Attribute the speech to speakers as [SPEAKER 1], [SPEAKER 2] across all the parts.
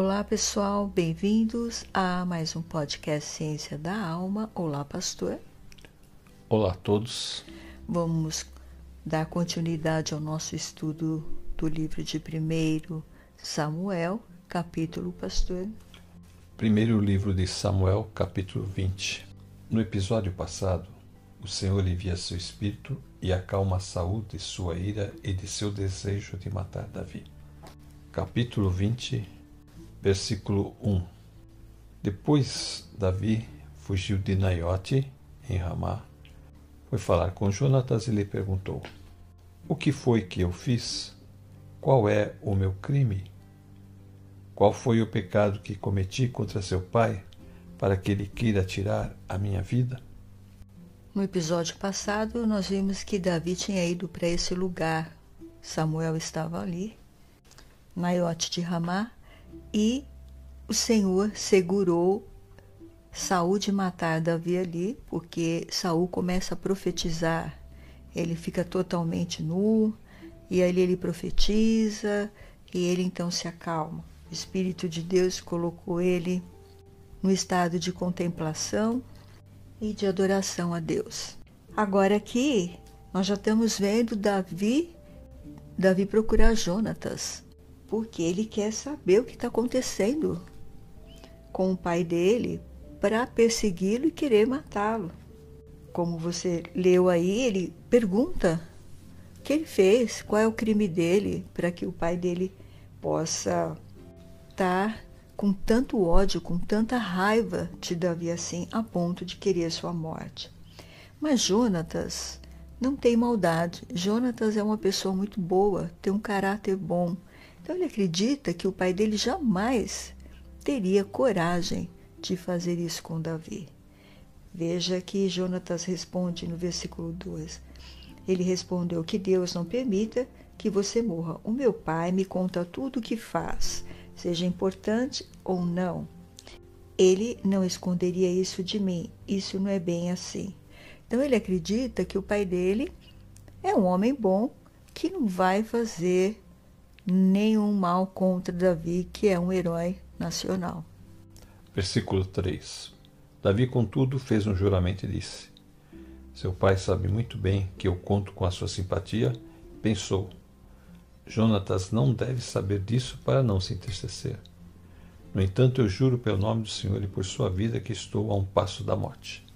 [SPEAKER 1] Olá pessoal, bem-vindos a mais um podcast Ciência da Alma. Olá, pastor.
[SPEAKER 2] Olá a todos.
[SPEAKER 1] Vamos dar continuidade ao nosso estudo do livro de 1 Samuel, capítulo, pastor.
[SPEAKER 2] Primeiro livro de Samuel, capítulo 20. No episódio passado, o Senhor envia seu espírito e acalma Saúl de sua ira e de seu desejo de matar Davi. Capítulo 20, versículo 1. Depois Davi fugiu de Naiote, em Ramá, foi falar com Jonatas e lhe perguntou: O que foi que eu fiz? Qual é o meu crime? Qual foi o pecado que cometi contra seu pai, para que ele queira tirar a minha vida?
[SPEAKER 1] No episódio passado, nós vimos que Davi tinha ido para esse lugar. Samuel estava ali, Naiote de Ramá, e o Senhor segurou Saúl de matar Davi ali, porque Saúl começa a profetizar. Ele fica totalmente nu, e ali ele profetiza, e ele então se acalma. O Espírito de Deus colocou ele no estado de contemplação e de adoração a Deus. Agora aqui nós já estamos vendo Davi, Davi procurar Jonatas, porque ele quer saber o que está acontecendo com o pai dele para persegui-lo e querer matá-lo. Como você leu aí, ele pergunta o que ele fez, qual é o crime dele, para que o pai dele possa estar com tanto ódio, com tanta raiva de Davi assim, a ponto de querer sua morte. Mas Jonatas não tem maldade. Jonatas é uma pessoa muito boa, tem um caráter bom. Então ele acredita que o pai dele jamais teria coragem de fazer isso com Davi. Veja que Jonatas responde no versículo 2. Ele respondeu que Deus não permita que você morra. O meu pai me conta tudo o que faz, seja importante ou não. Ele não esconderia isso de mim. Isso não é bem assim. Então ele acredita que o pai dele é um homem bom que não vai fazer nenhum mal contra Davi, que é um herói nacional.
[SPEAKER 2] Versículo 3. Davi, contudo, fez um juramento e disse: Seu pai sabe muito bem que eu conto com a sua simpatia. Pensou: Jonatas não deve saber disso para não se entristecer. No entanto, eu juro pelo nome do Senhor e por sua vida que estou a um passo da morte.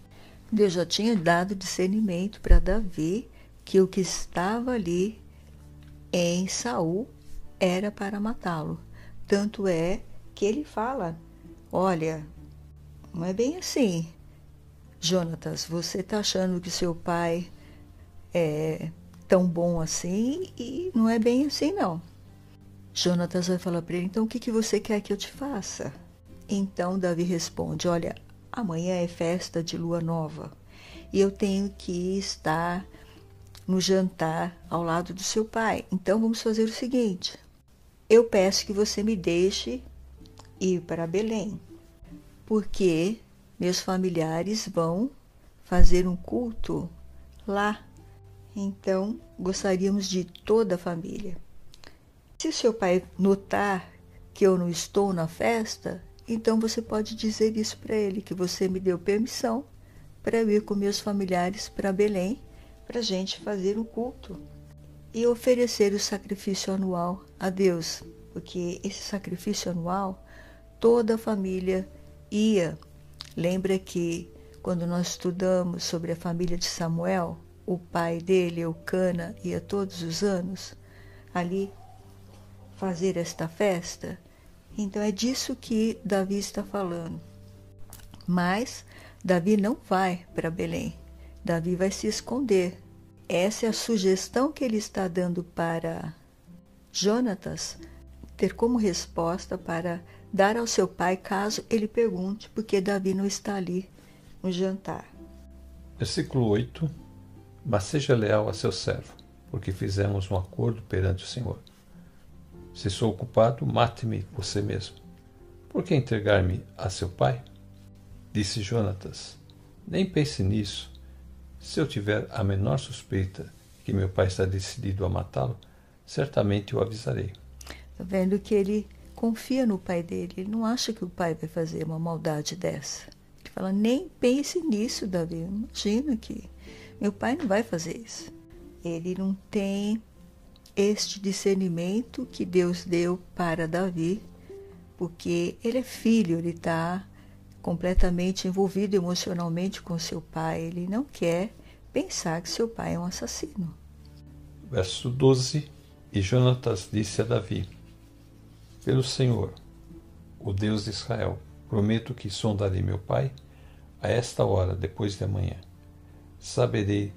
[SPEAKER 1] Deus já tinha dado discernimento para Davi que o que estava ali em Saul era para matá-lo. Tanto é que ele fala: Olha, não é bem assim. Jonatas, você está achando que seu pai é tão bom assim e não é bem assim, não. Jonatas vai falar para ele: Então o que, que você quer que eu te faça? Então Davi responde: Olha, amanhã é festa de lua nova e eu tenho que estar no jantar ao lado do seu pai. Então vamos fazer o seguinte: eu peço que você me deixe ir para Belém, porque meus familiares vão fazer um culto lá. Então, gostaríamos de toda a família. Se o seu pai notar que eu não estou na festa, então você pode dizer isso para ele, que você me deu permissão para eu ir com meus familiares para Belém, para a gente fazer um culto e oferecer o sacrifício anual a Deus, porque esse sacrifício anual toda a família ia. Lembra que quando nós estudamos sobre a família de Samuel, o pai dele, Eucana, ia todos os anos ali fazer esta festa? Então é disso que Davi está falando. Mas Davi não vai para Belém. Davi vai se esconder essa é a sugestão que ele está dando para Jonatas ter como resposta para dar ao seu pai caso ele pergunte por que Davi não está ali no jantar.
[SPEAKER 2] Versículo 8: Mas seja leal a seu servo, porque fizemos um acordo perante o Senhor. Se sou ocupado, mate-me você mesmo. Por que entregar-me a seu pai? Disse Jonatas: Nem pense nisso se eu tiver a menor suspeita que meu pai está decidido a matá-lo, certamente o avisarei.
[SPEAKER 1] Está vendo que ele confia no pai dele. Ele não acha que o pai vai fazer uma maldade dessa. Ele fala: nem pense nisso, Davi. Imagina que meu pai não vai fazer isso. Ele não tem este discernimento que Deus deu para Davi, porque ele é filho, ele está completamente envolvido emocionalmente com seu pai. Ele não quer pensar que seu pai é um assassino.
[SPEAKER 2] Verso 12: E Jonatas disse a Davi: Pelo Senhor, o Deus de Israel, prometo que sondarei meu pai a esta hora, depois de amanhã. Saberei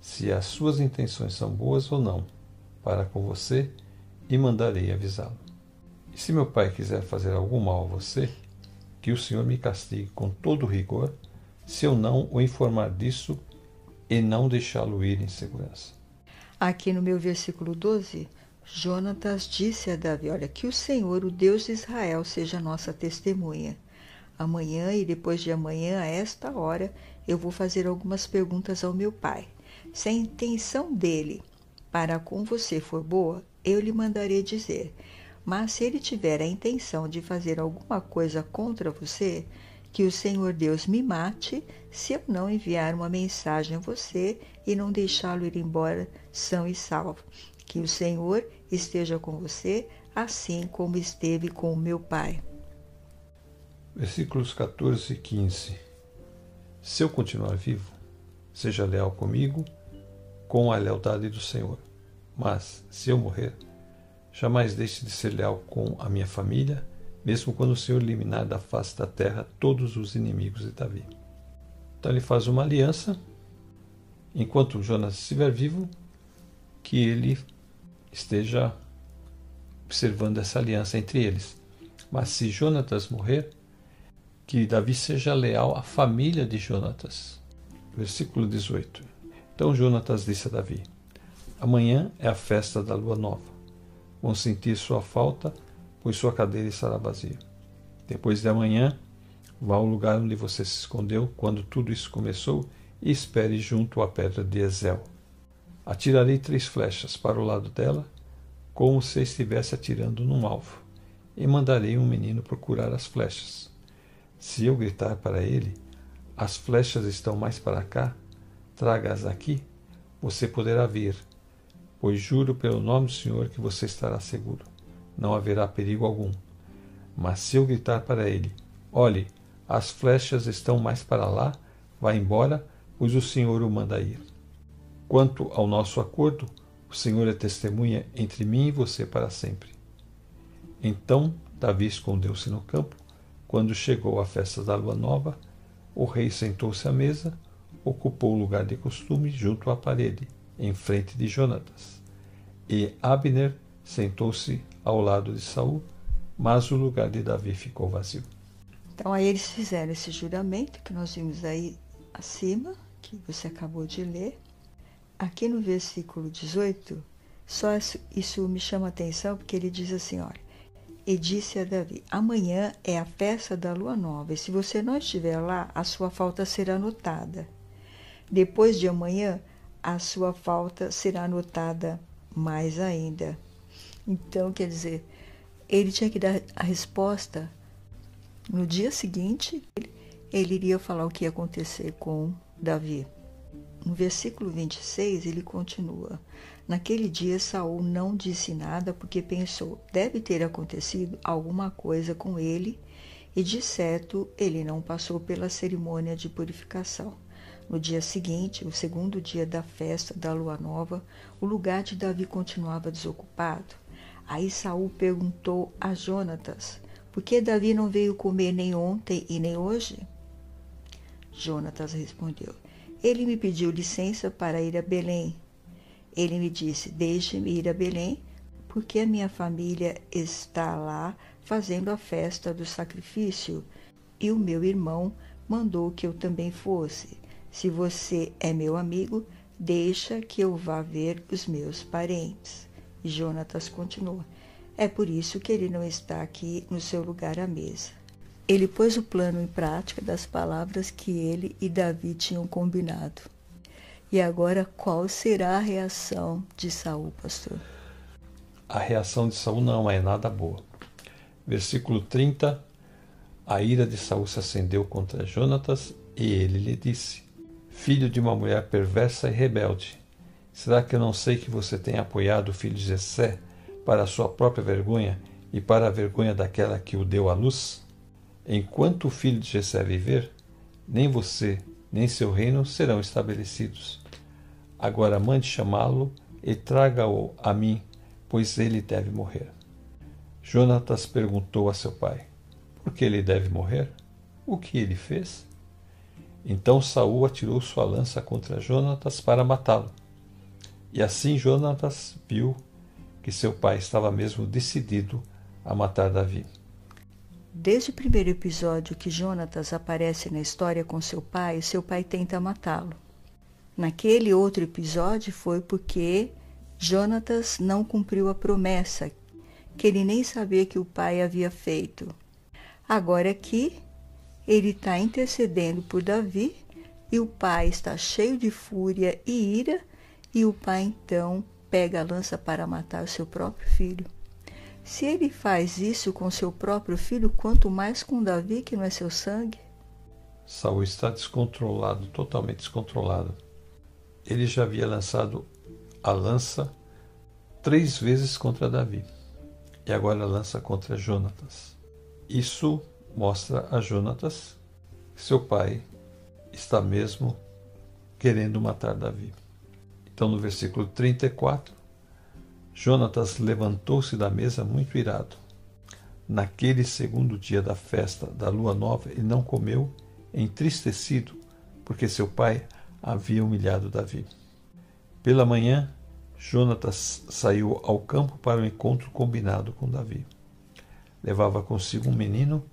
[SPEAKER 2] se as suas intenções são boas ou não para com você e mandarei avisá-lo. E se meu pai quiser fazer algum mal a você, que o Senhor me castigue com todo rigor, se eu não o informar disso e não deixá-lo ir em segurança.
[SPEAKER 1] Aqui no meu versículo 12, Jonatas disse a Davi: Olha, que o Senhor, o Deus de Israel, seja nossa testemunha. Amanhã e depois de amanhã, a esta hora, eu vou fazer algumas perguntas ao meu pai. Se a intenção dele para com você for boa, eu lhe mandarei dizer. Mas se ele tiver a intenção de fazer alguma coisa contra você, que o Senhor Deus me mate, se eu não enviar uma mensagem a você e não deixá-lo ir embora são e salvo. Que o Senhor esteja com você, assim como esteve com o meu pai.
[SPEAKER 2] Versículos 14 e 15. Se eu continuar vivo, seja leal comigo com a lealdade do Senhor. Mas, se eu morrer, jamais deixe de ser leal com a minha família, mesmo quando o Senhor eliminar da face da terra todos os inimigos de Davi. Então ele faz uma aliança, enquanto Jonas estiver vivo, que ele esteja observando essa aliança entre eles. Mas se Jonatas morrer, que Davi seja leal à família de Jonatas. Versículo 18. Então Jonatas disse a Davi: Amanhã é a festa da lua nova. Vão sentir sua falta, pois sua cadeira estará vazia. Depois de amanhã, vá ao lugar onde você se escondeu quando tudo isso começou e espere junto à pedra de Ezel. Atirarei três flechas para o lado dela, como se estivesse atirando num alvo, e mandarei um menino procurar as flechas. Se eu gritar para ele, as flechas estão mais para cá, traga-as aqui, você poderá vir, pois juro pelo nome do Senhor que você estará seguro. Não haverá perigo algum. Mas se eu gritar para ele: Olhe, as flechas estão mais para lá, vá embora, pois o Senhor o manda ir. Quanto ao nosso acordo, o Senhor é testemunha entre mim e você para sempre. Então Davi escondeu-se no campo. Quando chegou a festa da lua nova, o rei sentou-se à mesa ocupou o lugar de costume junto à parede, em frente de Jonatas. E Abner sentou-se ao lado de Saul, mas o lugar de Davi ficou vazio.
[SPEAKER 1] Então aí eles fizeram esse juramento que nós vimos aí acima, que você acabou de ler. Aqui no versículo 18, só isso me chama a atenção porque ele diz assim, olha, e disse a Davi: Amanhã é a festa da lua nova, e se você não estiver lá, a sua falta será notada. Depois de amanhã, a sua falta será notada mais ainda. Então, quer dizer, ele tinha que dar a resposta no dia seguinte, ele iria falar o que ia acontecer com Davi. No versículo 26, ele continua: Naquele dia Saul não disse nada porque pensou: deve ter acontecido alguma coisa com ele, e de certo ele não passou pela cerimônia de purificação. No dia seguinte, o segundo dia da festa da lua nova, o lugar de Davi continuava desocupado. Aí Saul perguntou a Jonatas: Por que Davi não veio comer nem ontem e nem hoje? Jonatas respondeu: Ele me pediu licença para ir a Belém. Ele me disse: Deixe-me ir a Belém, porque a minha família está lá fazendo a festa do sacrifício, e o meu irmão mandou que eu também fosse. Se você é meu amigo, deixa que eu vá ver os meus parentes. E Jonatas continua. É por isso que ele não está aqui no seu lugar à mesa. Ele pôs o plano em prática das palavras que ele e Davi tinham combinado. E agora qual será a reação de Saul, pastor?
[SPEAKER 2] A reação de Saul não é nada boa. Versículo 30. A ira de Saul se acendeu contra Jonatas e ele lhe disse: Filho de uma mulher perversa e rebelde, será que eu não sei que você tem apoiado o filho de Jessé para a sua própria vergonha e para a vergonha daquela que o deu à luz? Enquanto o filho de Jessé viver, nem você nem seu reino serão estabelecidos. Agora mande chamá-lo e traga-o a mim, pois ele deve morrer. Jonatas perguntou a seu pai: Por que ele deve morrer? O que ele fez? Então Saul atirou sua lança contra Jonatas para matá-lo. E assim Jonatas viu que seu pai estava mesmo decidido a matar Davi.
[SPEAKER 1] Desde o primeiro episódio que Jonatas aparece na história com seu pai, seu pai tenta matá-lo. Naquele outro episódio foi porque Jonatas não cumpriu a promessa que ele nem sabia que o pai havia feito. Agora aqui, ele está intercedendo por Davi e o pai está cheio de fúria e ira, e o pai então pega a lança para matar o seu próprio filho. Se ele faz isso com seu próprio filho, quanto mais com Davi, que não é seu sangue?
[SPEAKER 2] Saul está descontrolado, totalmente descontrolado. Ele já havia lançado a lança três vezes contra Davi e agora lança contra Jonatas. Isso mostra a Jonatas que seu pai está mesmo querendo matar Davi. Então, no versículo 34, Jonatas levantou-se da mesa muito irado. Naquele segundo dia da festa da lua nova, ele não comeu, entristecido, porque seu pai havia humilhado Davi. Pela manhã, Jonatas saiu ao campo para o encontro combinado com Davi. Levava consigo um menino.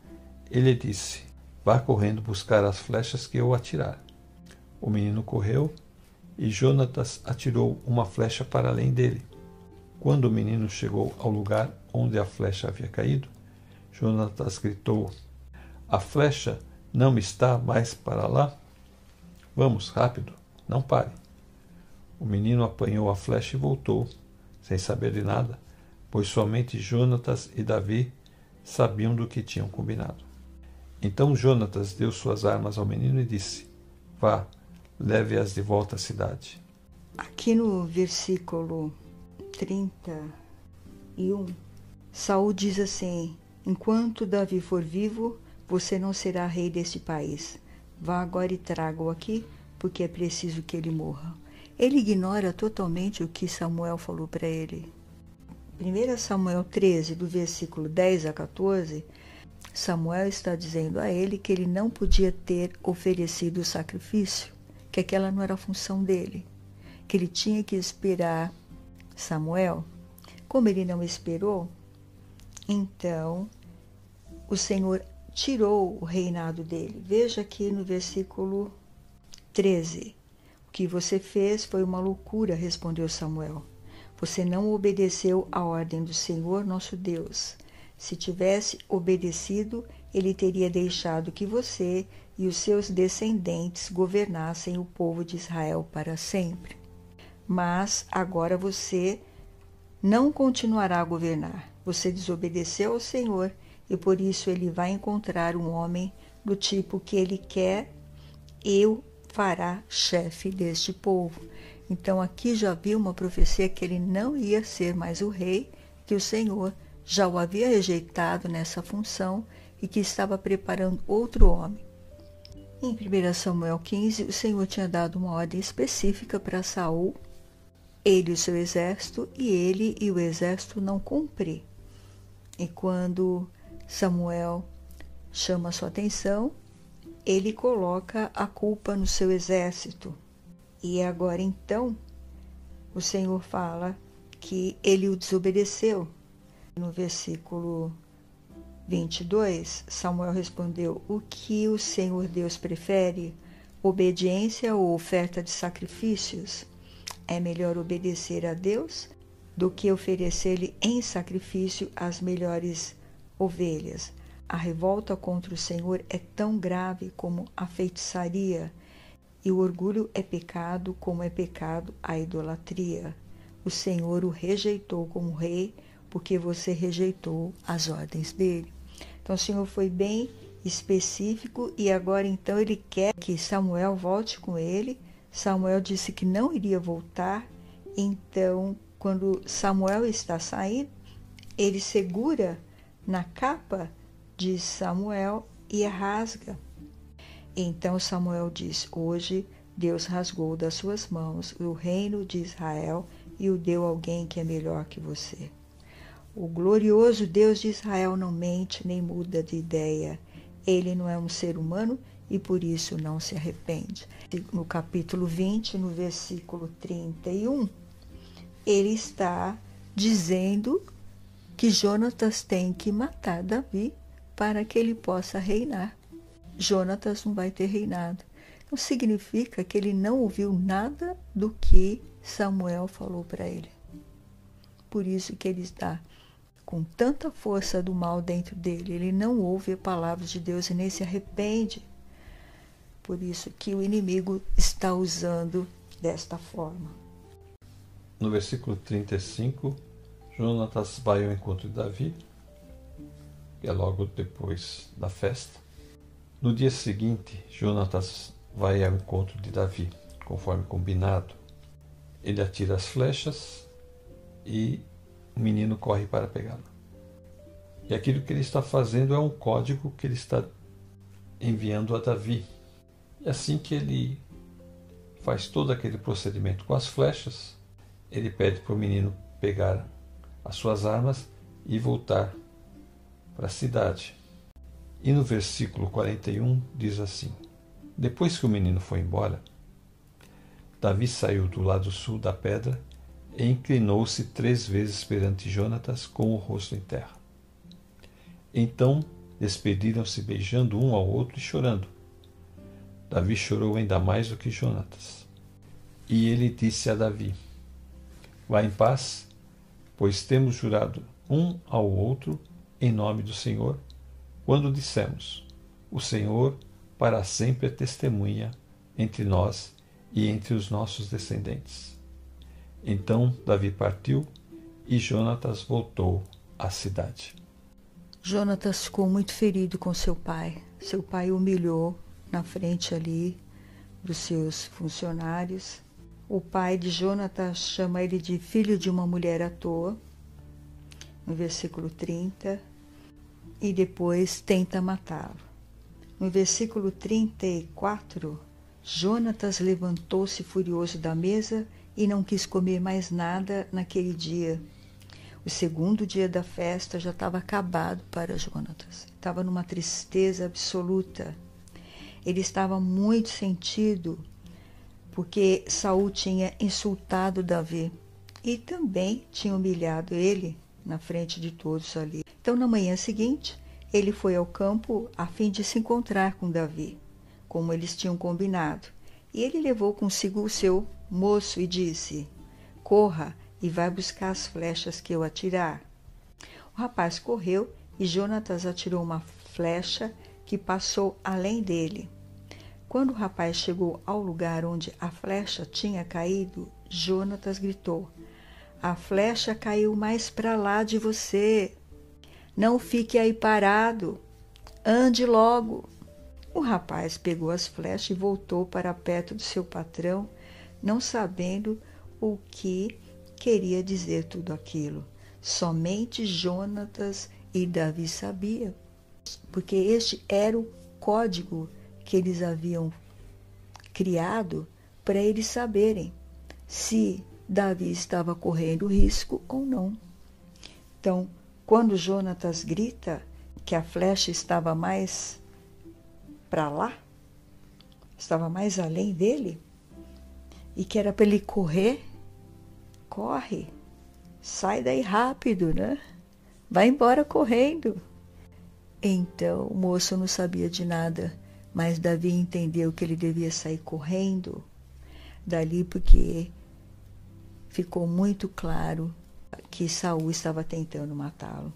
[SPEAKER 2] Ele disse: Vá correndo buscar as flechas que eu atirar. O menino correu e Jonatas atirou uma flecha para além dele. Quando o menino chegou ao lugar onde a flecha havia caído, Jonatas gritou: A flecha não está mais para lá? Vamos, rápido, não pare. O menino apanhou a flecha e voltou, sem saber de nada, pois somente Jonatas e Davi sabiam do que tinham combinado. Então Jonatas deu suas armas ao menino e disse: Vá, leve-as de volta à cidade.
[SPEAKER 1] Aqui no versículo 31, Saul diz assim: Enquanto Davi for vivo, você não será rei deste país. Vá agora e traga-o aqui, porque é preciso que ele morra. Ele ignora totalmente o que Samuel falou para ele. 1 Samuel 13, do versículo 10 a 14, Samuel está dizendo a ele que ele não podia ter oferecido o sacrifício, que aquela não era a função dele, que ele tinha que esperar Samuel, como ele não esperou, então o Senhor tirou o reinado dele. Veja aqui no versículo 13. O que você fez foi uma loucura, respondeu Samuel. Você não obedeceu à ordem do Senhor nosso Deus. Se tivesse obedecido, ele teria deixado que você e os seus descendentes governassem o povo de Israel para sempre mas agora você não continuará a governar. Você desobedeceu ao Senhor e por isso ele vai encontrar um homem do tipo que ele quer, eu fará chefe deste povo. Então aqui já viu uma profecia que ele não ia ser mais o rei, que o Senhor já o havia rejeitado nessa função e que estava preparando outro homem. Em 1 Samuel 15, o Senhor tinha dado uma ordem específica para Saul ele e o seu exército, e ele e o exército não cumprem. E quando Samuel chama sua atenção, ele coloca a culpa no seu exército. E agora então o Senhor fala que ele o desobedeceu. No versículo 22, Samuel respondeu: O que o Senhor Deus prefere? Obediência ou oferta de sacrifícios? É melhor obedecer a Deus do que oferecer-lhe em sacrifício as melhores ovelhas. A revolta contra o Senhor é tão grave como a feitiçaria, e o orgulho é pecado como é pecado a idolatria. O Senhor o rejeitou como rei porque você rejeitou as ordens dele. Então o Senhor foi bem específico e agora então ele quer que Samuel volte com ele. Samuel disse que não iria voltar, então quando Samuel está saindo, ele segura na capa de Samuel e rasga. Então Samuel diz: Hoje Deus rasgou das suas mãos o reino de Israel e o deu a alguém que é melhor que você. O glorioso Deus de Israel não mente nem muda de ideia. Ele não é um ser humano e por isso não se arrepende. No capítulo 20, no versículo 31, ele está dizendo que Jonatas tem que matar Davi para que ele possa reinar. Jonatas não vai ter reinado. Não significa que ele não ouviu nada do que Samuel falou para ele. Por isso que ele está com tanta força do mal dentro dele. Ele não ouve a palavra de Deus e nem se arrepende. Por isso que o inimigo está usando desta forma.
[SPEAKER 2] No versículo 35, Jonatas vai ao encontro de Davi, que é logo depois da festa. No dia seguinte, Jonatas vai ao encontro de Davi, conforme combinado. Ele atira as flechas e o menino corre para pegá-lo. E aquilo que ele está fazendo é um código que ele está enviando a Davi. E assim que ele faz todo aquele procedimento com as flechas, ele pede para o menino pegar as suas armas e voltar para a cidade. E no versículo 41 diz assim: Depois que o menino foi embora, Davi saiu do lado sul da pedra e inclinou-se três vezes perante Jonatas com o rosto em terra. Então despediram-se beijando um ao outro e chorando. Davi chorou ainda mais do que Jonatas. E ele disse a Davi: Vá em paz pois temos jurado um ao outro em nome do Senhor, quando dissemos: O Senhor para sempre é testemunha entre nós e entre os nossos descendentes. Então Davi partiu e Jonatas voltou à cidade.
[SPEAKER 1] Jonatas ficou muito ferido com seu pai. Seu pai o humilhou na frente ali dos seus funcionários o pai de Jonatas chama ele de filho de uma mulher à toa, no versículo 30, e depois tenta matá-lo. No versículo 34, Jonatas levantou-se furioso da mesa e não quis comer mais nada naquele dia. O segundo dia da festa já estava acabado para Jonatas. Estava numa tristeza absoluta. Ele estava muito sentido porque Saul tinha insultado Davi e também tinha humilhado ele na frente de todos ali. Então, na manhã seguinte, ele foi ao campo a fim de se encontrar com Davi, como eles tinham combinado. E ele levou consigo o seu moço e disse: Corra e vai buscar as flechas que eu atirar. O rapaz correu e Jonatas atirou uma flecha que passou além dele. Quando o rapaz chegou ao lugar onde a flecha tinha caído, Jonatas gritou: A flecha caiu mais para lá de você. Não fique aí parado. Ande logo. O rapaz pegou as flechas e voltou para perto do seu patrão, não sabendo o que queria dizer tudo aquilo. Somente Jonatas e Davi sabiam, porque este era o código que eles haviam criado para eles saberem se Davi estava correndo risco ou não. Então, quando Jonatas grita que a flecha estava mais para lá, estava mais além dele, e que era para ele correr, corre, sai daí rápido, né? Vai embora correndo. Então o moço não sabia de nada mas Davi entendeu que ele devia sair correndo dali porque ficou muito claro que Saul estava tentando matá-lo.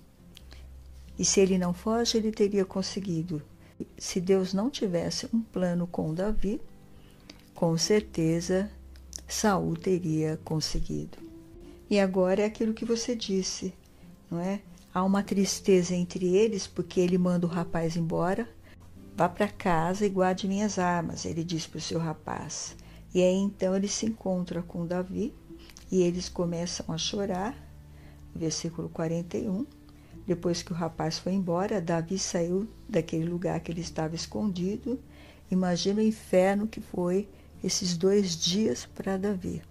[SPEAKER 1] E se ele não foge, ele teria conseguido. Se Deus não tivesse um plano com Davi, com certeza Saul teria conseguido. E agora é aquilo que você disse. não é? Há uma tristeza entre eles porque ele manda o rapaz embora. Vá para casa e guarde minhas armas, ele diz para o seu rapaz. E aí então ele se encontra com Davi e eles começam a chorar. Versículo 41. Depois que o rapaz foi embora, Davi saiu daquele lugar que ele estava escondido. Imagina o inferno que foi esses dois dias para Davi.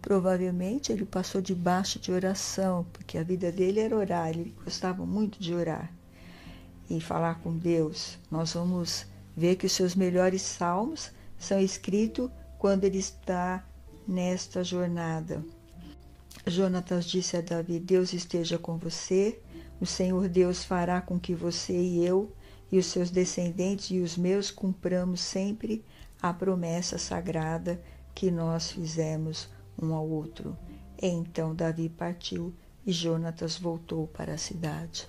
[SPEAKER 1] Provavelmente ele passou debaixo de oração, porque a vida dele era orar, ele gostava muito de orar e falar com Deus. Nós vamos ver que os seus melhores salmos são escritos quando ele está nesta jornada. Jonatas disse a Davi: Deus esteja com você, o Senhor Deus fará com que você e eu e os seus descendentes e os meus cumpramos sempre a promessa sagrada que nós fizemos um ao outro. Então Davi partiu e Jonatas voltou para a cidade.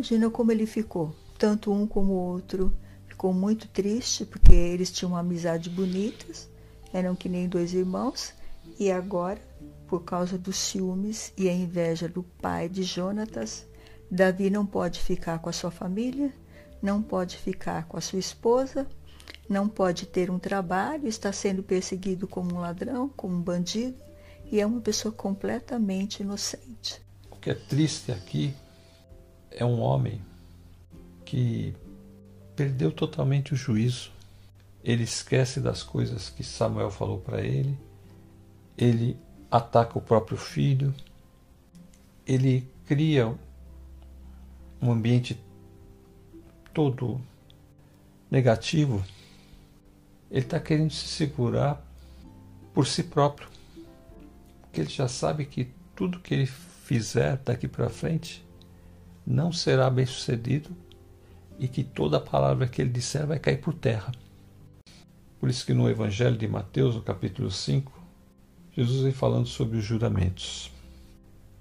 [SPEAKER 1] Imagina como ele ficou, tanto um como o outro. Ficou muito triste porque eles tinham uma amizade bonitas, eram que nem dois irmãos, e agora, por causa dos ciúmes e a inveja do pai de Jonatas, Davi não pode ficar com a sua família, não pode ficar com a sua esposa, não pode ter um trabalho, está sendo perseguido como um ladrão, como um bandido, e é uma pessoa completamente inocente.
[SPEAKER 2] O que é triste aqui é um homem que perdeu totalmente o juízo. Ele esquece das coisas que Samuel falou para ele, ele ataca o próprio filho, ele cria um ambiente todo negativo ele está querendo se segurar por si próprio. Porque ele já sabe que tudo que ele fizer daqui para frente não será bem sucedido e que toda palavra que ele disser vai cair por terra. Por isso que no Evangelho de Mateus, no capítulo 5, Jesus vem falando sobre os juramentos.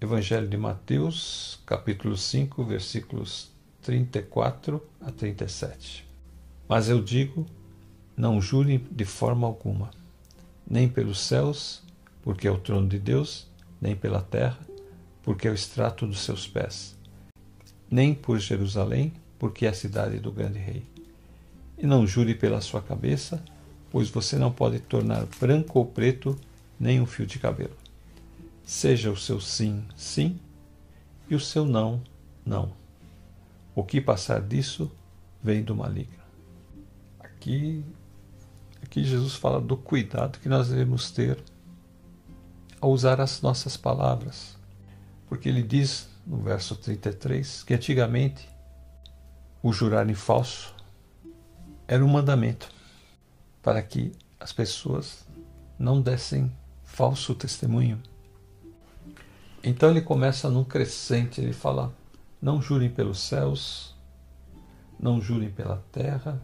[SPEAKER 2] Evangelho de Mateus, capítulo 5, versículos 34 a 37. Mas eu digo não jure de forma alguma, nem pelos céus, porque é o trono de Deus, nem pela terra, porque é o extrato dos seus pés, nem por Jerusalém, porque é a cidade do grande rei. E não jure pela sua cabeça, pois você não pode tornar branco ou preto nem um fio de cabelo. Seja o seu sim, sim, e o seu não, não. O que passar disso vem do maligno. Aqui Aqui Jesus fala do cuidado que nós devemos ter ao usar as nossas palavras. Porque ele diz no verso 33 que antigamente o jurar em falso era um mandamento para que as pessoas não dessem falso testemunho. Então ele começa num crescente, ele fala: não jurem pelos céus, não jurem pela terra,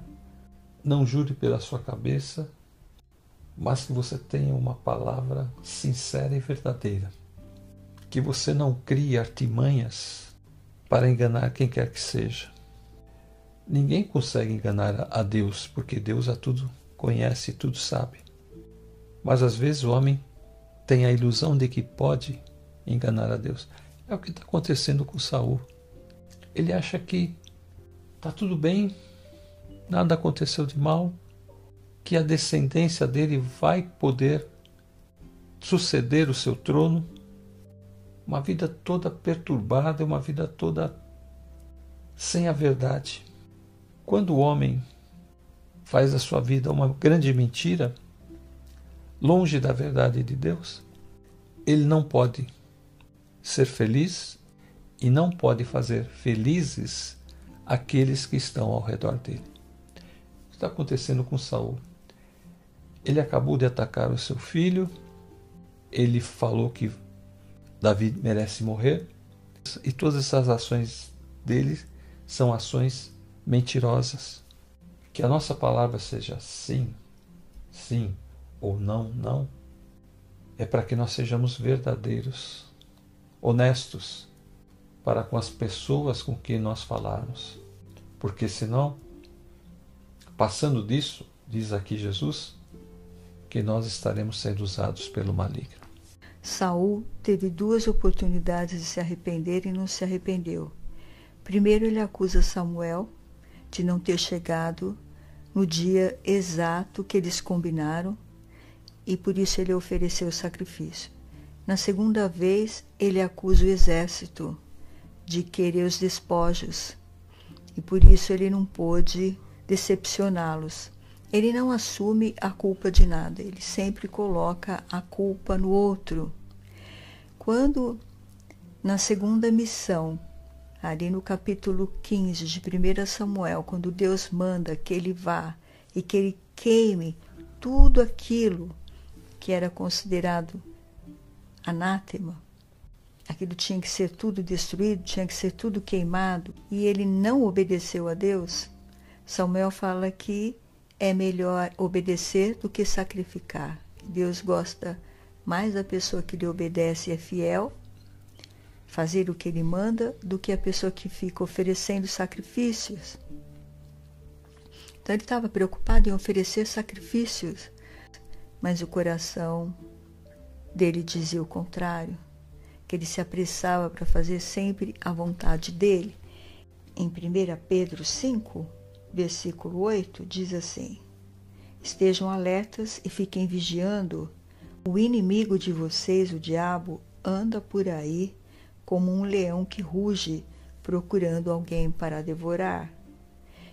[SPEAKER 2] não jure pela sua cabeça, mas que você tenha uma palavra sincera e verdadeira. Que você não crie artimanhas para enganar quem quer que seja. Ninguém consegue enganar a Deus, porque Deus a tudo conhece e tudo sabe. Mas às vezes o homem tem a ilusão de que pode enganar a Deus. É o que está acontecendo com Saul. Ele acha que está tudo bem, nada aconteceu de mal, que a descendência dele vai poder suceder o seu trono. Uma vida toda perturbada, uma vida toda sem a verdade. Quando o homem faz a sua vida uma grande mentira, longe da verdade de Deus, ele não pode ser feliz e não pode fazer felizes aqueles que estão ao redor dele está acontecendo com Saul. Ele acabou de atacar o seu filho, ele falou que Davi merece morrer, e todas essas ações dele são ações mentirosas. Que a nossa palavra seja sim, sim ou não, não, é para que nós sejamos verdadeiros, honestos para com as pessoas com quem nós falarmos. Porque senão Passando disso, diz aqui Jesus, que nós estaremos sendo usados pelo maligno.
[SPEAKER 1] Saul teve duas oportunidades de se arrepender e não se arrependeu. Primeiro, ele acusa Samuel de não ter chegado no dia exato que eles combinaram e por isso ele ofereceu o sacrifício. Na segunda vez, ele acusa o exército de querer os despojos e por isso ele não pôde decepcioná-los. Ele não assume a culpa de nada, ele sempre coloca a culpa no outro. Quando, na segunda missão, ali no capítulo 15 de 1 Samuel, quando Deus manda que ele vá e que ele queime tudo aquilo que era considerado anátema, aquilo tinha que ser tudo destruído, tinha que ser tudo queimado, e ele não obedeceu a Deus, Samuel fala que é melhor obedecer do que sacrificar. Deus gosta mais da pessoa que lhe obedece e é fiel, fazer o que ele manda, do que a pessoa que fica oferecendo sacrifícios. Então ele estava preocupado em oferecer sacrifícios, mas o coração dele dizia o contrário, que ele se apressava para fazer sempre a vontade dele. Em 1 Pedro 5, versículo 8, diz assim: Estejam alertas e fiquem vigiando. O inimigo de vocês, o diabo, anda por aí como um leão que ruge, procurando alguém para devorar.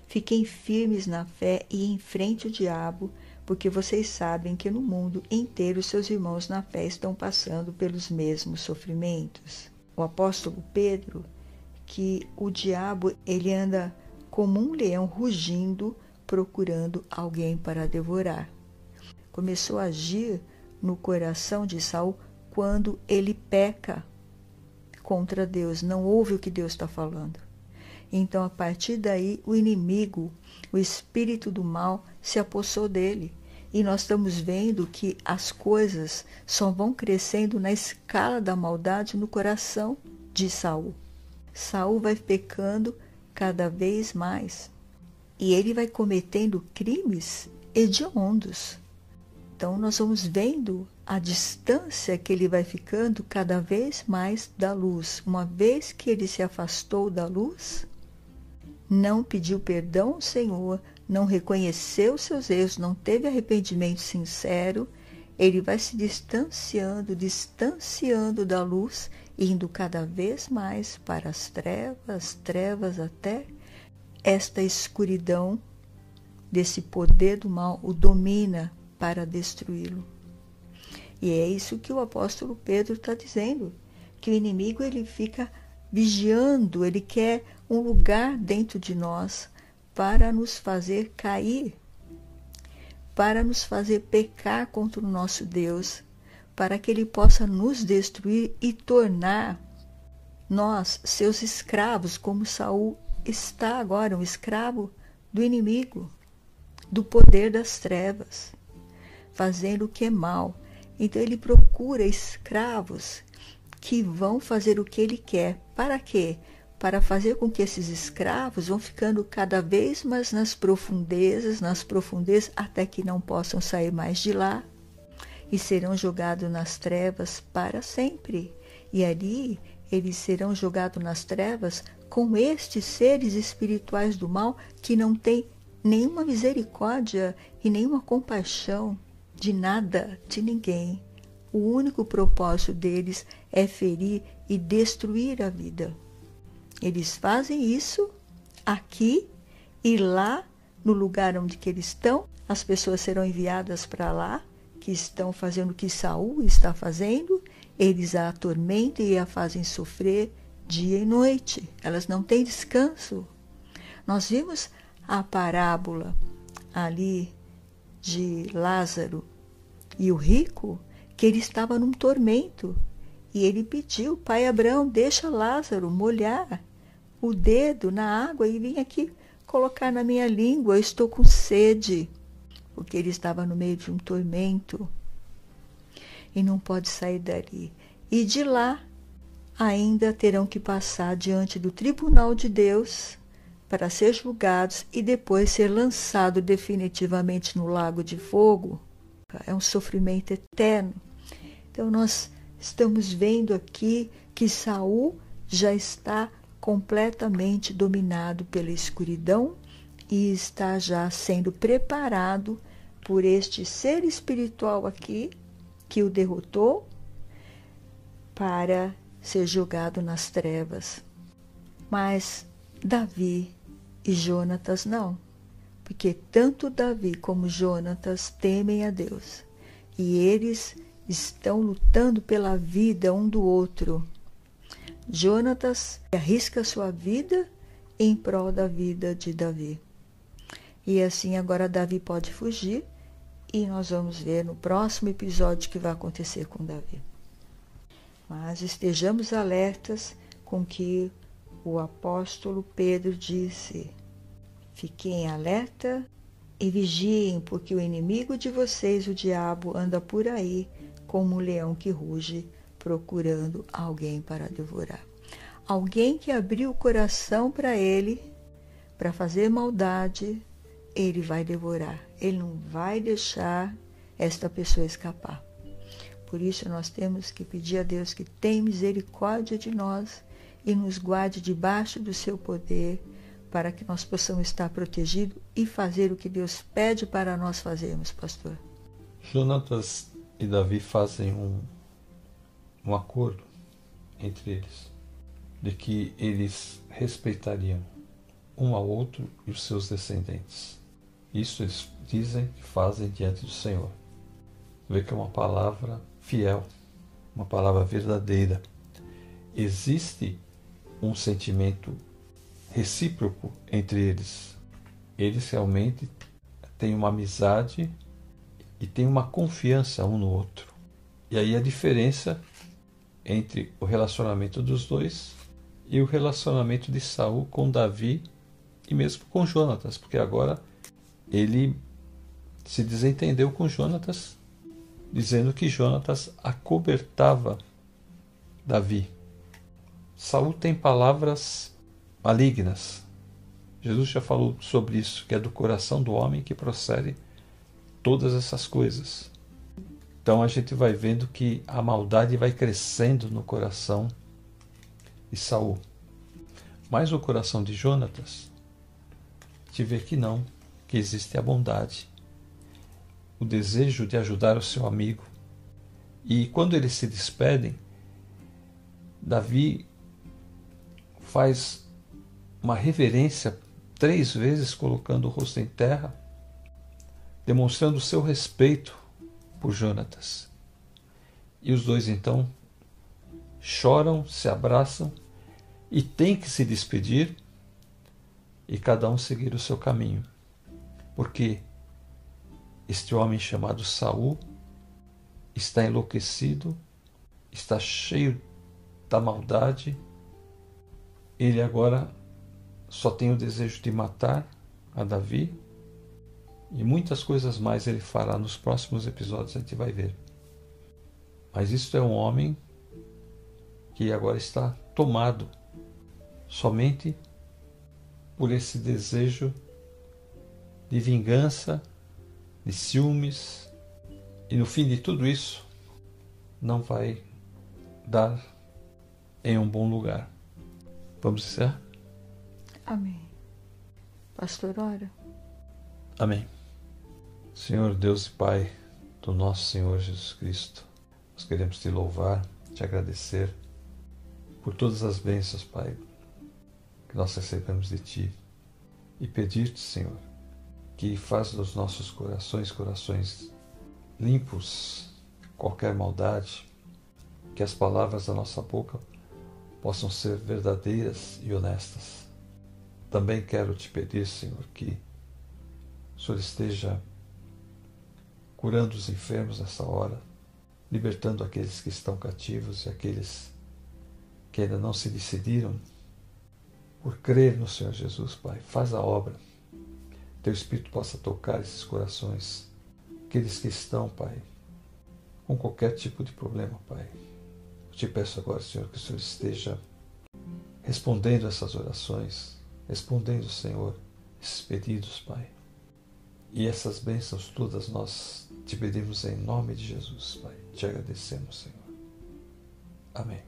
[SPEAKER 1] Fiquem firmes na fé e enfrente o diabo, porque vocês sabem que no mundo inteiro seus irmãos na fé estão passando pelos mesmos sofrimentos. O apóstolo Pedro, que o diabo ele anda como um leão rugindo, procurando alguém para devorar. Começou a agir no coração de Saul quando ele peca contra Deus, não ouve o que Deus está falando. Então, a partir daí, o inimigo, o espírito do mal, se apossou dele. E nós estamos vendo que as coisas só vão crescendo na escala da maldade no coração de Saul. Saul vai pecando cada vez mais. E ele vai cometendo crimes hediondos. Então, nós vamos vendo a distância que ele vai ficando cada vez mais da luz. Uma vez que ele se afastou da luz, não pediu perdão ao Senhor, não reconheceu seus erros, não teve arrependimento sincero, ele vai se distanciando, distanciando da luz indo cada vez mais para as trevas, trevas até esta escuridão desse poder do mal o domina para destruí-lo. E é isso que o apóstolo Pedro está dizendo, que o inimigo ele fica vigiando, ele quer um lugar dentro de nós para nos fazer cair, para nos fazer pecar contra o nosso Deus, para que ele possa nos destruir e tornar nós seus escravos, como Saul está agora, um escravo do inimigo, do poder das trevas, fazendo o que é mal. Então ele procura escravos que vão fazer o que ele quer. Para quê? Para fazer com que esses escravos vão ficando cada vez mais nas profundezas, nas profundezas, até que não possam sair mais de lá e serão jogados nas trevas para sempre. E ali eles serão jogados nas trevas com estes seres espirituais do mal que não têm nenhuma misericórdia e nenhuma compaixão de nada, de ninguém. O único propósito deles é ferir e destruir a vida. Eles fazem isso aqui e lá, no lugar onde que eles estão, as pessoas serão enviadas para lá que estão fazendo o que Saul está fazendo, eles a atormentam e a fazem sofrer dia e noite. Elas não têm descanso. Nós vimos a parábola ali de Lázaro e o rico, que ele estava num tormento. E ele pediu, pai Abraão, deixa Lázaro molhar o dedo na água e vem aqui colocar na minha língua, eu estou com sede porque ele estava no meio de um tormento e não pode sair dali. E de lá ainda terão que passar diante do tribunal de Deus para ser julgados e depois ser lançado definitivamente no lago de fogo. É um sofrimento eterno. Então nós estamos vendo aqui que Saul já está completamente dominado pela escuridão e está já sendo preparado por este ser espiritual aqui que o derrotou para ser jogado nas trevas. Mas Davi e Jonatas não, porque tanto Davi como Jonatas temem a Deus e eles estão lutando pela vida um do outro. Jonatas arrisca sua vida em prol da vida de Davi. E assim agora Davi pode fugir e nós vamos ver no próximo episódio o que vai acontecer com Davi. Mas estejamos alertas com que o apóstolo Pedro disse: Fiquem alerta e vigiem, porque o inimigo de vocês, o diabo, anda por aí como um leão que ruge, procurando alguém para devorar. Alguém que abriu o coração para ele, para fazer maldade, ele vai devorar. Ele não vai deixar esta pessoa escapar. Por isso nós temos que pedir a Deus que tenha misericórdia de nós e nos guarde debaixo do seu poder, para que nós possamos estar protegidos e fazer o que Deus pede para nós fazermos, pastor.
[SPEAKER 2] Jonatas e Davi fazem um, um acordo entre eles, de que eles respeitariam um ao outro e os seus descendentes. Isso eles dizem que fazem diante do Senhor. Vê que é uma palavra fiel, uma palavra verdadeira. Existe um sentimento recíproco entre eles. Eles realmente têm uma amizade e têm uma confiança um no outro. E aí a diferença entre o relacionamento dos dois e o relacionamento de Saul com Davi e mesmo com Jonatas, porque agora ele se desentendeu com Jonatas, dizendo que Jonatas acobertava Davi. Saul tem palavras malignas. Jesus já falou sobre isso, que é do coração do homem que procede todas essas coisas. Então a gente vai vendo que a maldade vai crescendo no coração de Saul. Mas no coração de Jonatas, te vê que não, que existe a bondade, o desejo de ajudar o seu amigo. E quando eles se despedem, Davi faz uma reverência três vezes colocando o rosto em terra, demonstrando seu respeito por Jonatas. E os dois então choram, se abraçam e têm que se despedir e cada um seguir o seu caminho. Porque este homem chamado Saul está enlouquecido, está cheio da maldade ele agora só tem o desejo de matar a Davi e muitas coisas mais ele fará nos próximos episódios, a gente vai ver. Mas isto é um homem que agora está tomado somente por esse desejo de vingança, de ciúmes, e no fim de tudo isso não vai dar em um bom lugar. Vamos encerrar?
[SPEAKER 1] Amém. Pastor, ora.
[SPEAKER 2] Amém. Senhor Deus e Pai do nosso Senhor Jesus Cristo, nós queremos te louvar, te agradecer por todas as bênçãos, Pai, que nós recebemos de Ti e pedir-te, Senhor, que faz dos nossos corações corações limpos, qualquer maldade, que as palavras da nossa boca possam ser verdadeiras e honestas. Também quero te pedir, Senhor, que o Senhor esteja curando os enfermos nessa hora, libertando aqueles que estão cativos e aqueles que ainda não se decidiram por crer no Senhor Jesus, Pai. Faz a obra. Teu Espírito possa tocar esses corações, aqueles que estão, Pai, com qualquer tipo de problema, Pai eu te peço agora, Senhor, que o Senhor esteja respondendo essas orações, respondendo, Senhor, esses pedidos, Pai. E essas bênçãos todas nós te pedimos em nome de Jesus, Pai. Te agradecemos, Senhor. Amém.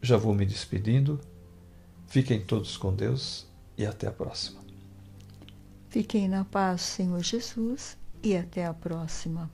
[SPEAKER 2] Já vou me despedindo. Fiquem todos com Deus e até a próxima.
[SPEAKER 1] Fiquem na paz, Senhor Jesus, e até a próxima.